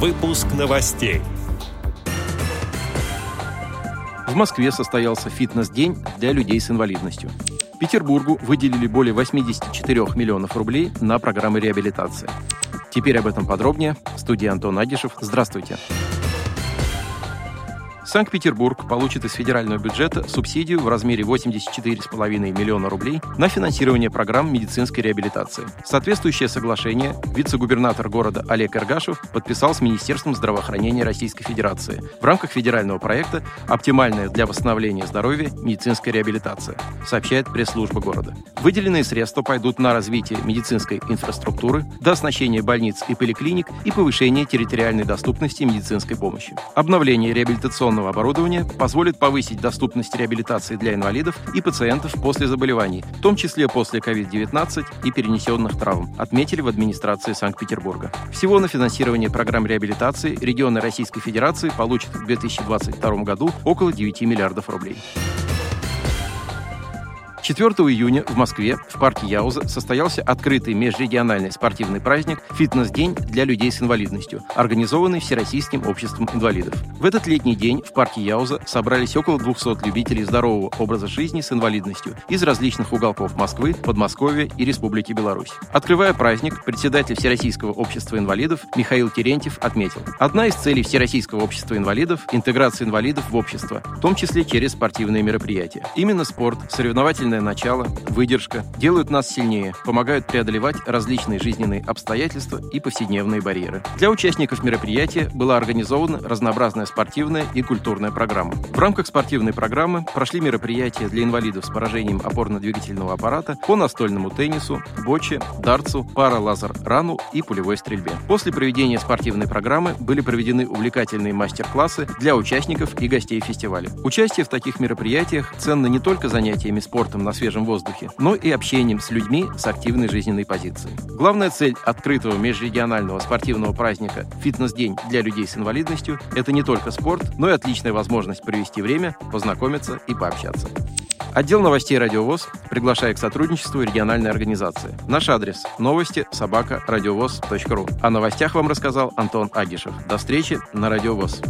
Выпуск новостей. В Москве состоялся фитнес-день для людей с инвалидностью. Петербургу выделили более 84 миллионов рублей на программы реабилитации. Теперь об этом подробнее. Студия Антон Агишев. Здравствуйте. Здравствуйте. Санкт-Петербург получит из федерального бюджета субсидию в размере 84,5 миллиона рублей на финансирование программ медицинской реабилитации. Соответствующее соглашение вице-губернатор города Олег Эргашев подписал с Министерством здравоохранения Российской Федерации в рамках федерального проекта «Оптимальная для восстановления здоровья медицинская реабилитация», сообщает пресс-служба города. Выделенные средства пойдут на развитие медицинской инфраструктуры, до оснащения больниц и поликлиник и повышение территориальной доступности медицинской помощи. Обновление реабилитационного инновационного оборудования позволит повысить доступность реабилитации для инвалидов и пациентов после заболеваний, в том числе после COVID-19 и перенесенных травм, отметили в администрации Санкт-Петербурга. Всего на финансирование программ реабилитации регионы Российской Федерации получат в 2022 году около 9 миллиардов рублей. 4 июня в Москве в парке Яуза состоялся открытый межрегиональный спортивный праздник «Фитнес-день для людей с инвалидностью», организованный Всероссийским обществом инвалидов. В этот летний день в парке Яуза собрались около 200 любителей здорового образа жизни с инвалидностью из различных уголков Москвы, Подмосковья и Республики Беларусь. Открывая праздник, председатель Всероссийского общества инвалидов Михаил Терентьев отметил, одна из целей Всероссийского общества инвалидов – интеграция инвалидов в общество, в том числе через спортивные мероприятия. Именно спорт, соревновательная Мужественное начало, выдержка делают нас сильнее, помогают преодолевать различные жизненные обстоятельства и повседневные барьеры. Для участников мероприятия была организована разнообразная спортивная и культурная программа. В рамках спортивной программы прошли мероприятия для инвалидов с поражением опорно-двигательного аппарата по настольному теннису, боче, дартсу, пара-лазер-рану и пулевой стрельбе. После проведения спортивной программы были проведены увлекательные мастер-классы для участников и гостей фестиваля. Участие в таких мероприятиях ценно не только занятиями спортом на свежем воздухе, но и общением с людьми с активной жизненной позицией. Главная цель открытого межрегионального спортивного праздника «Фитнес-день для людей с инвалидностью» — это не только спорт, но и отличная возможность провести время, познакомиться и пообщаться. Отдел новостей «Радиовоз» приглашает к сотрудничеству региональной организации. Наш адрес – новости собака радиовоз.ру. О новостях вам рассказал Антон Агишев. До встречи на «Радиовоз».